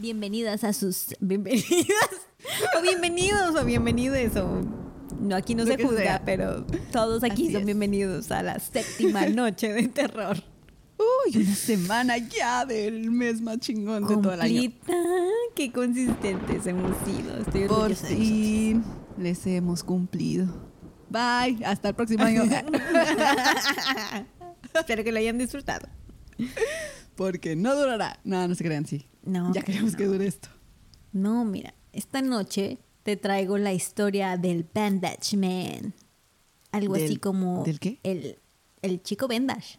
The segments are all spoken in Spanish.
Bienvenidas a sus. Bienvenidas. O bienvenidos o bienvenidos o. No, aquí no Lo se juzga, sea. pero todos aquí Así son es. bienvenidos a la séptima noche de terror. Uy, una semana ya del mes más chingón de todo el año. Qué consistentes hemos sido. Estoy Por de fin les hemos cumplido. Bye, hasta el próximo año. Espero que lo hayan disfrutado. Porque no durará. No, no se crean, sí. No, Ya queremos no. que dure esto. No, mira, esta noche te traigo la historia del Bandage Man. Algo así ¿Del- como. del qué? El, el chico Bandage.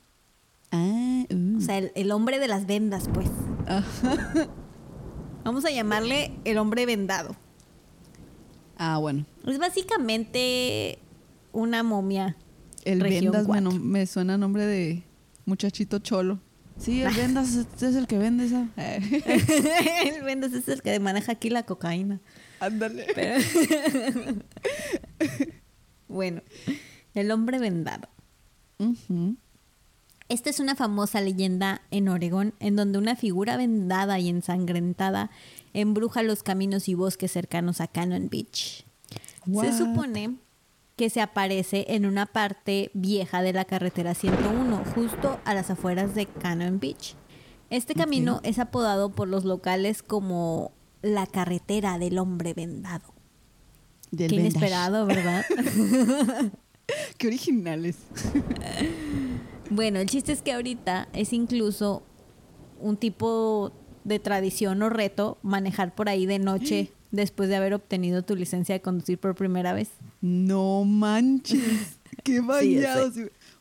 Ah, uh. O sea, el, el hombre de las vendas, pues. Vamos a llamarle el hombre vendado. Ah, bueno. Es básicamente una momia. El Vendas me, me suena a nombre de muchachito cholo. Sí, el Vendas es el que vende esa. El vendas es el que maneja aquí la cocaína. Ándale. Pero- bueno, el hombre vendado. Ujú. Esta es una famosa leyenda en Oregón en donde una figura vendada y ensangrentada embruja los caminos y bosques cercanos a Cannon Beach. What? Se supone que se aparece en una parte vieja de la carretera 101, justo a las afueras de Cannon Beach. Este camino es apodado por los locales como la carretera del hombre vendado. Del Qué inesperado, ¿verdad? Qué originales. Bueno, el chiste es que ahorita es incluso un tipo de tradición o reto manejar por ahí de noche después de haber obtenido tu licencia de conducir por primera vez. No manches. Qué ya bañados.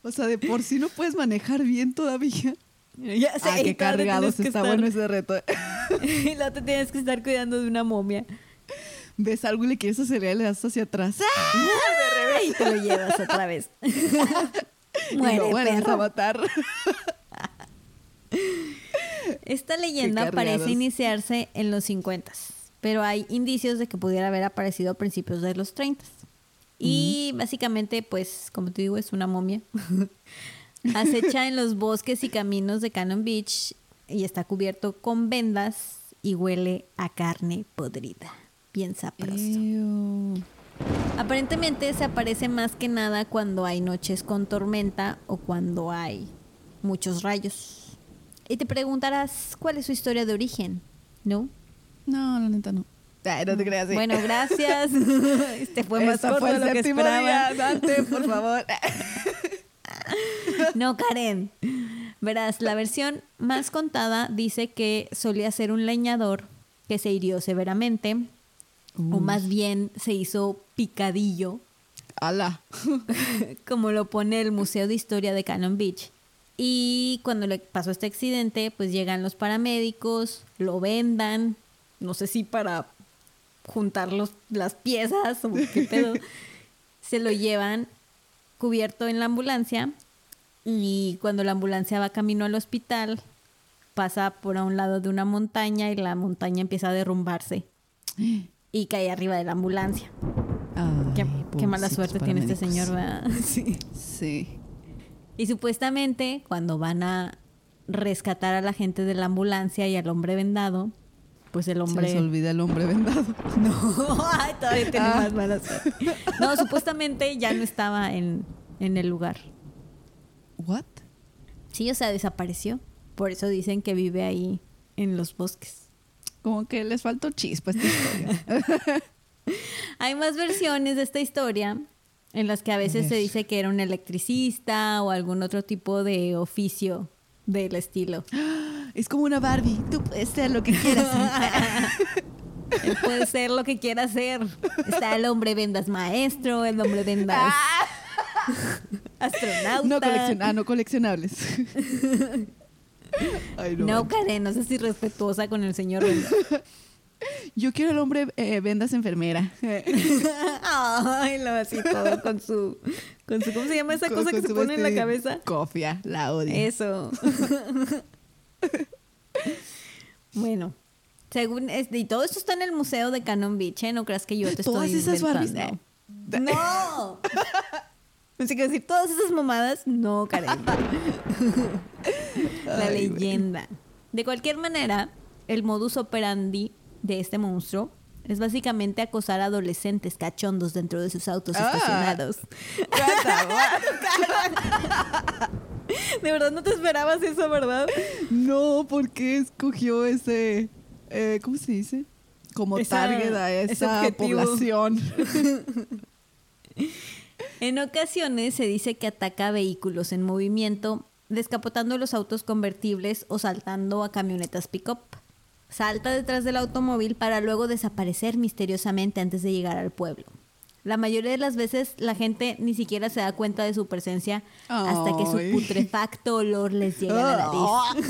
O sea, de por sí no puedes manejar bien todavía. Ya sé, ah, qué y cargados está estar- bueno ese reto. y luego te tienes que estar cuidando de una momia. Ves algo y le quieres acelerar y le das hacia atrás. Y te lo llevas otra vez. y Muere, lo vuelves perro. a matar. Esta leyenda parece iniciarse en los 50, pero hay indicios de que pudiera haber aparecido a principios de los 30. Y básicamente, pues, como te digo, es una momia. Acecha en los bosques y caminos de Cannon Beach y está cubierto con vendas y huele a carne podrida. Bien sabroso. Aparentemente se aparece más que nada cuando hay noches con tormenta o cuando hay muchos rayos. Y te preguntarás cuál es su historia de origen, ¿no? No, la neta no. Ay, no te creas. sí. Bueno, gracias. Este fue más Esta corto fue de el lo que séptimo esperaba. día. Dante, por favor. No, Karen. Verás, la versión más contada dice que solía ser un leñador que se hirió severamente, o más bien se hizo picadillo Ala. como lo pone el Museo de Historia de Cannon Beach. Y cuando le pasó este accidente, pues llegan los paramédicos, lo vendan, no sé si para juntar los- las piezas o qué pedo, se lo llevan cubierto en la ambulancia y cuando la ambulancia va camino al hospital, pasa por a un lado de una montaña y la montaña empieza a derrumbarse y cae arriba de la ambulancia. Ay, Qué, qué mala suerte tiene este señor, ¿verdad? Sí. Sí. Y supuestamente cuando van a rescatar a la gente de la ambulancia y al hombre vendado, pues el Se hombre... les olvida el hombre vendado. No, ay, todavía tiene Ah. más mala suerte. No, supuestamente ya no estaba en, en el lugar. ¿What? Sí, o sea, desapareció. Por eso dicen que vive ahí en los bosques. Como que les faltó chispa a esta historia. Hay más versiones de esta historia en las que a veces se dice que era un electricista o algún otro tipo de oficio del estilo. es como una Barbie. Tú puedes ser lo que quieras. Él puede ser lo que quiera ser. Está el hombre vendas maestro, el hombre vendas astronauta. no, coleccion ah, no coleccionables. Ay, no. No, Karen, no seas irrespetuosa con el señor Vendas. Yo quiero el hombre eh, vendas enfermera. Ay, lo así todo con su, con su, ¿cómo se llama esa Con- cosa con que se pone en la cabeza? Cofia, la odio. Eso. bueno, según este, y todo esto está en el museo de Cannon Beach, ¿eh? No creas que yo te Todas estoy esas Barbies. inventando. No. Así que decir todas esas mamadas, no, Karen. La Ay, leyenda. De cualquier manera, el modus operandi de este monstruo es básicamente acosar a adolescentes cachondos dentro de sus autos Ah. estacionados. De verdad no te esperabas eso, ¿verdad? No, ¿por qué escogió ese, eh, ¿cómo se dice? Como Esa- target a esa población. En ocasiones se dice que ataca vehículos en movimiento, descapotando los autos convertibles o saltando a camionetas pick-up. Salta detrás del automóvil para luego desaparecer misteriosamente antes de llegar al pueblo. La mayoría de las veces la gente ni siquiera se da cuenta de su presencia hasta que su putrefacto olor les llega a la nariz.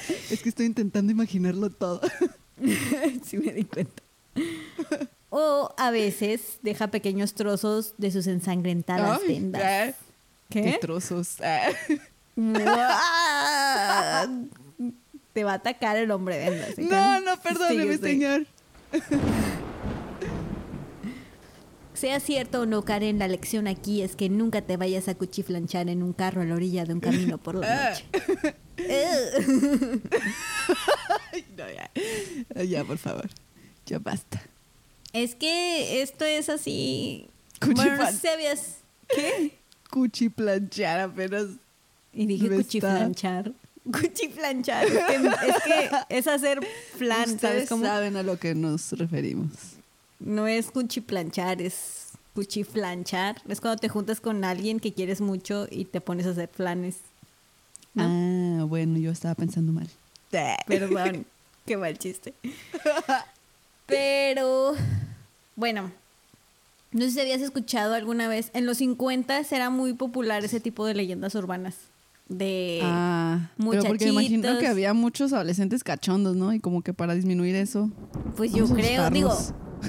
es que estoy intentando imaginarlo todo. sí me di cuenta. O a veces deja pequeños trozos de sus ensangrentadas Ay, ah, ¿Qué? qué trozos. Ah. Te va a atacar el hombre. ¿eh? No, no, perdóneme, señor. Sea cierto o no, Karen, la lección aquí es que nunca te vayas a cuchiflanchar en un carro a la orilla de un camino por la noche. Ay, no, ya. Ya, por favor. Ya basta. es que esto es así. Cuchiflan- Bueno, no sé si sabías. ¿Qué? Cuchiplanchar apenas. Y dije cuchiflanchar. Cuchiflanchar. Es que, es que es hacer flan, ¿sabes cómo? saben a lo que nos referimos. No es cuchiplanchar, es cuchiflanchar. Es cuando te juntas con alguien que quieres mucho y te pones a hacer flanes. ¿No? Ah, bueno, yo estaba pensando mal. Perdón, qué mal chiste. Pero, bueno, no sé si habías escuchado alguna vez, en los 50 era muy popular ese tipo de leyendas urbanas. De... Ah, pero porque imagino muchachitos. que había muchos adolescentes cachondos, ¿no? Y como que para disminuir eso. Pues yo creo, digo,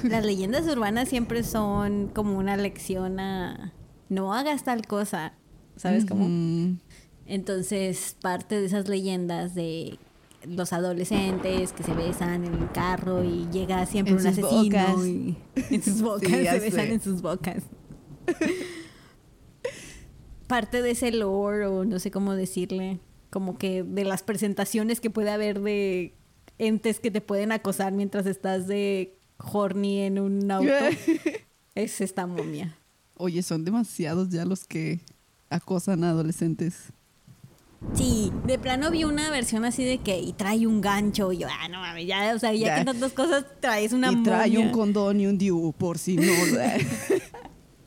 las leyendas urbanas siempre son como una lección a no hagas tal cosa, ¿sabes cómo? Entonces, parte de esas leyendas de los adolescentes que se besan en el carro y llega siempre En un asesino y en sus bocas Sí, se besan en sus bocas. Parte de ese lore o no sé cómo decirle, como que de las presentaciones que puede haber de entes que te pueden acosar mientras estás de horny en un auto, es esta momia. Oye, son demasiados ya los que acosan a adolescentes. Sí, de plano vi una versión así de que y trae un gancho y yo, ah, no mames, ya, o sea, ya, Ya. que tantas cosas traes una y trae momia. un condón y un diu por si no.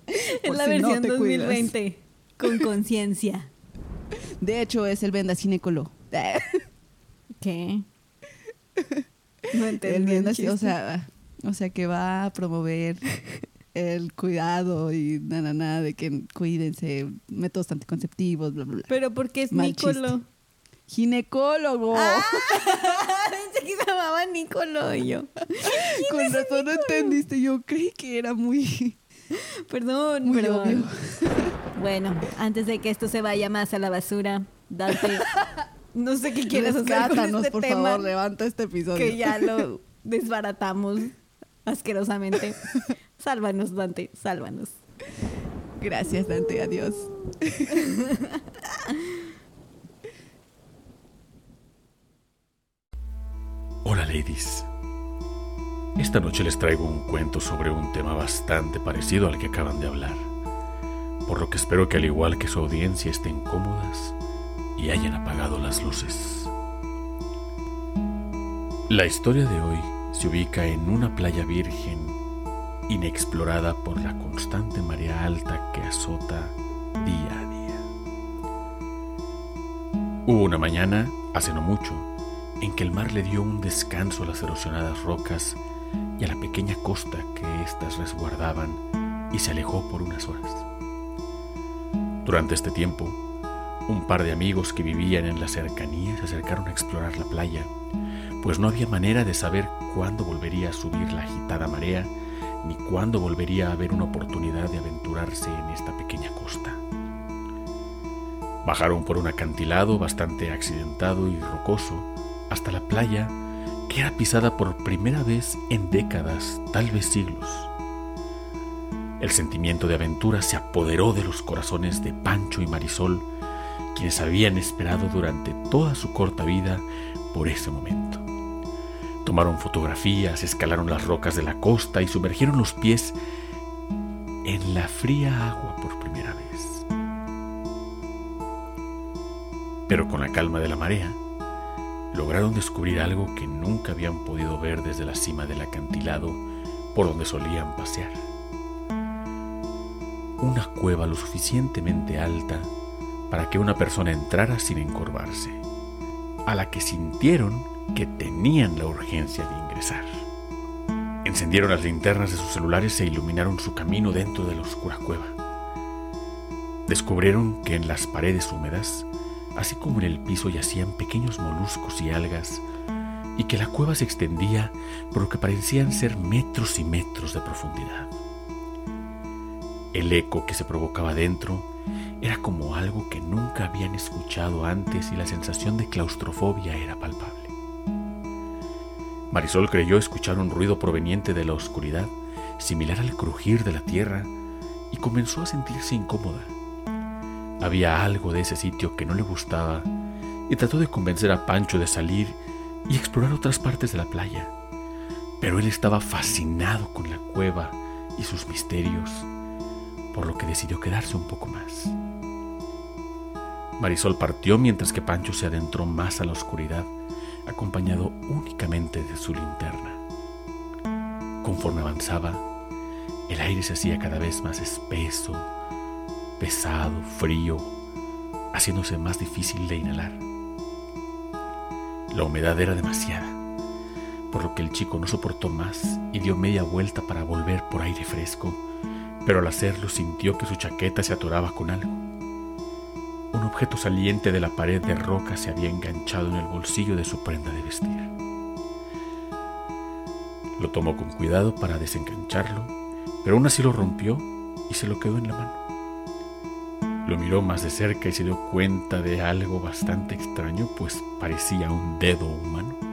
Es la si no versión te cuidas. 2020 con conciencia. De hecho, es el venda cinecolo. ¿Qué? No entendí. El el o sea, o sea que va a promover el cuidado y nada, nada de que cuídense, métodos anticonceptivos, bla, bla, bla. Pero porque es Mal Nicolo. Ginecólogo. Ah. Pensé que se llamaba Nicolo y yo. Con razón no entendiste. Yo creí que era muy, Perdón, muy perdón. obvio. Bueno, antes de que esto se vaya más a la basura, Dante, no sé qué quieres hacer con este por tema. favor, levanta este episodio. que ya lo desbaratamos asquerosamente. Sálvanos, Dante, sálvanos. Gracias, Dante. Adiós. Hola ladies. Esta noche les traigo un cuento sobre un tema bastante parecido al que acaban de hablar, por lo que espero que al igual que su audiencia estén cómodas y hayan apagado las luces. La historia de hoy se ubica en una playa virgen, inexplorada por la constante marea alta que azota día a día. Hubo una mañana, hace no mucho, en que el mar le dio un descanso a las erosionadas rocas y a la pequeña costa que éstas resguardaban y se alejó por unas horas. Durante este tiempo, un par de amigos que vivían en la cercanía se acercaron a explorar la playa, pues no había manera de saber cuándo volvería a subir la agitada marea ni cuándo volvería a haber una oportunidad de aventurarse en esta pequeña costa. Bajaron por un acantilado bastante accidentado y rocoso hasta la playa que era pisada por primera vez en décadas, tal vez siglos. El sentimiento de aventura se apoderó de los corazones de Pancho y Marisol, quienes habían esperado durante toda su corta vida por ese momento. Tomaron fotografías, escalaron las rocas de la costa y sumergieron los pies en la fría agua por primera vez. Pero con la calma de la marea, lograron descubrir algo que nunca habían podido ver desde la cima del acantilado por donde solían pasear. Una cueva lo suficientemente alta para que una persona entrara sin encorvarse, a la que sintieron que tenían la urgencia de ingresar. Encendieron las linternas de sus celulares e iluminaron su camino dentro de la oscura cueva. Descubrieron que en las paredes húmedas, así como en el piso, yacían pequeños moluscos y algas, y que la cueva se extendía por lo que parecían ser metros y metros de profundidad. El eco que se provocaba dentro era como algo que nunca habían escuchado antes y la sensación de claustrofobia era palpable. Marisol creyó escuchar un ruido proveniente de la oscuridad, similar al crujir de la tierra, y comenzó a sentirse incómoda. Había algo de ese sitio que no le gustaba y trató de convencer a Pancho de salir y explorar otras partes de la playa. Pero él estaba fascinado con la cueva y sus misterios, por lo que decidió quedarse un poco más. Marisol partió mientras que Pancho se adentró más a la oscuridad, acompañado únicamente de su linterna. Conforme avanzaba, el aire se hacía cada vez más espeso, pesado, frío, haciéndose más difícil de inhalar. La humedad era demasiada, por lo que el chico no soportó más y dio media vuelta para volver por aire fresco, pero al hacerlo sintió que su chaqueta se atoraba con algo. Un objeto saliente de la pared de roca se había enganchado en el bolsillo de su prenda de vestir. Lo tomó con cuidado para desengancharlo, pero aún así lo rompió y se lo quedó en la mano. Lo miró más de cerca y se dio cuenta de algo bastante extraño, pues parecía un dedo humano.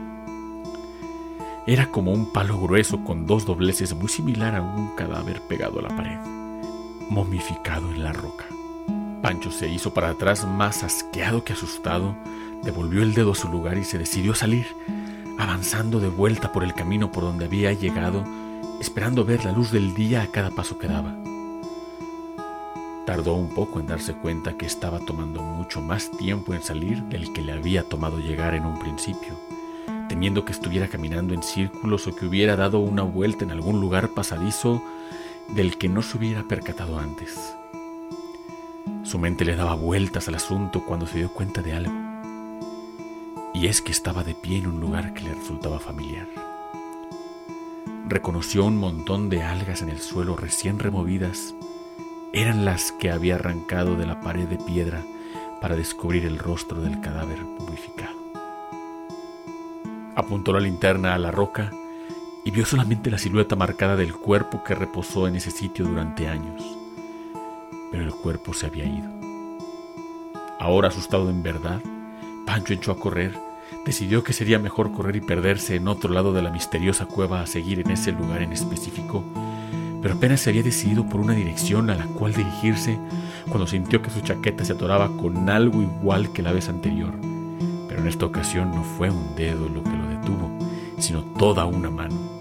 Era como un palo grueso con dos dobleces muy similar a un cadáver pegado a la pared, momificado en la roca. Pancho se hizo para atrás más asqueado que asustado, devolvió el dedo a su lugar y se decidió a salir, avanzando de vuelta por el camino por donde había llegado, esperando ver la luz del día a cada paso que daba. Tardó un poco en darse cuenta que estaba tomando mucho más tiempo en salir del que le había tomado llegar en un principio, temiendo que estuviera caminando en círculos o que hubiera dado una vuelta en algún lugar pasadizo del que no se hubiera percatado antes. Su mente le daba vueltas al asunto cuando se dio cuenta de algo. Y es que estaba de pie en un lugar que le resultaba familiar. Reconoció un montón de algas en el suelo recién removidas. Eran las que había arrancado de la pared de piedra para descubrir el rostro del cadáver mumificado. Apuntó la linterna a la roca y vio solamente la silueta marcada del cuerpo que reposó en ese sitio durante años pero el cuerpo se había ido. Ahora asustado en verdad, Pancho echó a correr, decidió que sería mejor correr y perderse en otro lado de la misteriosa cueva a seguir en ese lugar en específico, pero apenas se había decidido por una dirección a la cual dirigirse cuando sintió que su chaqueta se atoraba con algo igual que la vez anterior. Pero en esta ocasión no fue un dedo lo que lo detuvo, sino toda una mano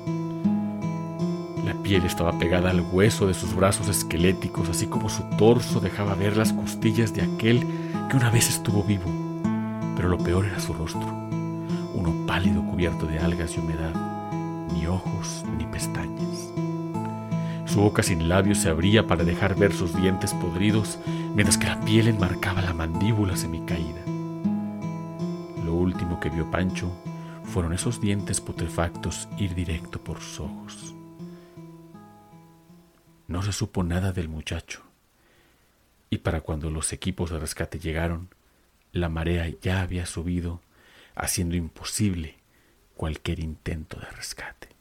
piel estaba pegada al hueso de sus brazos esqueléticos, así como su torso dejaba ver las costillas de aquel que una vez estuvo vivo. Pero lo peor era su rostro, uno pálido cubierto de algas y humedad, ni ojos ni pestañas. Su boca sin labios se abría para dejar ver sus dientes podridos, mientras que la piel enmarcaba la mandíbula semicaída. Lo último que vio Pancho fueron esos dientes putrefactos ir directo por sus ojos. No se supo nada del muchacho, y para cuando los equipos de rescate llegaron, la marea ya había subido, haciendo imposible cualquier intento de rescate.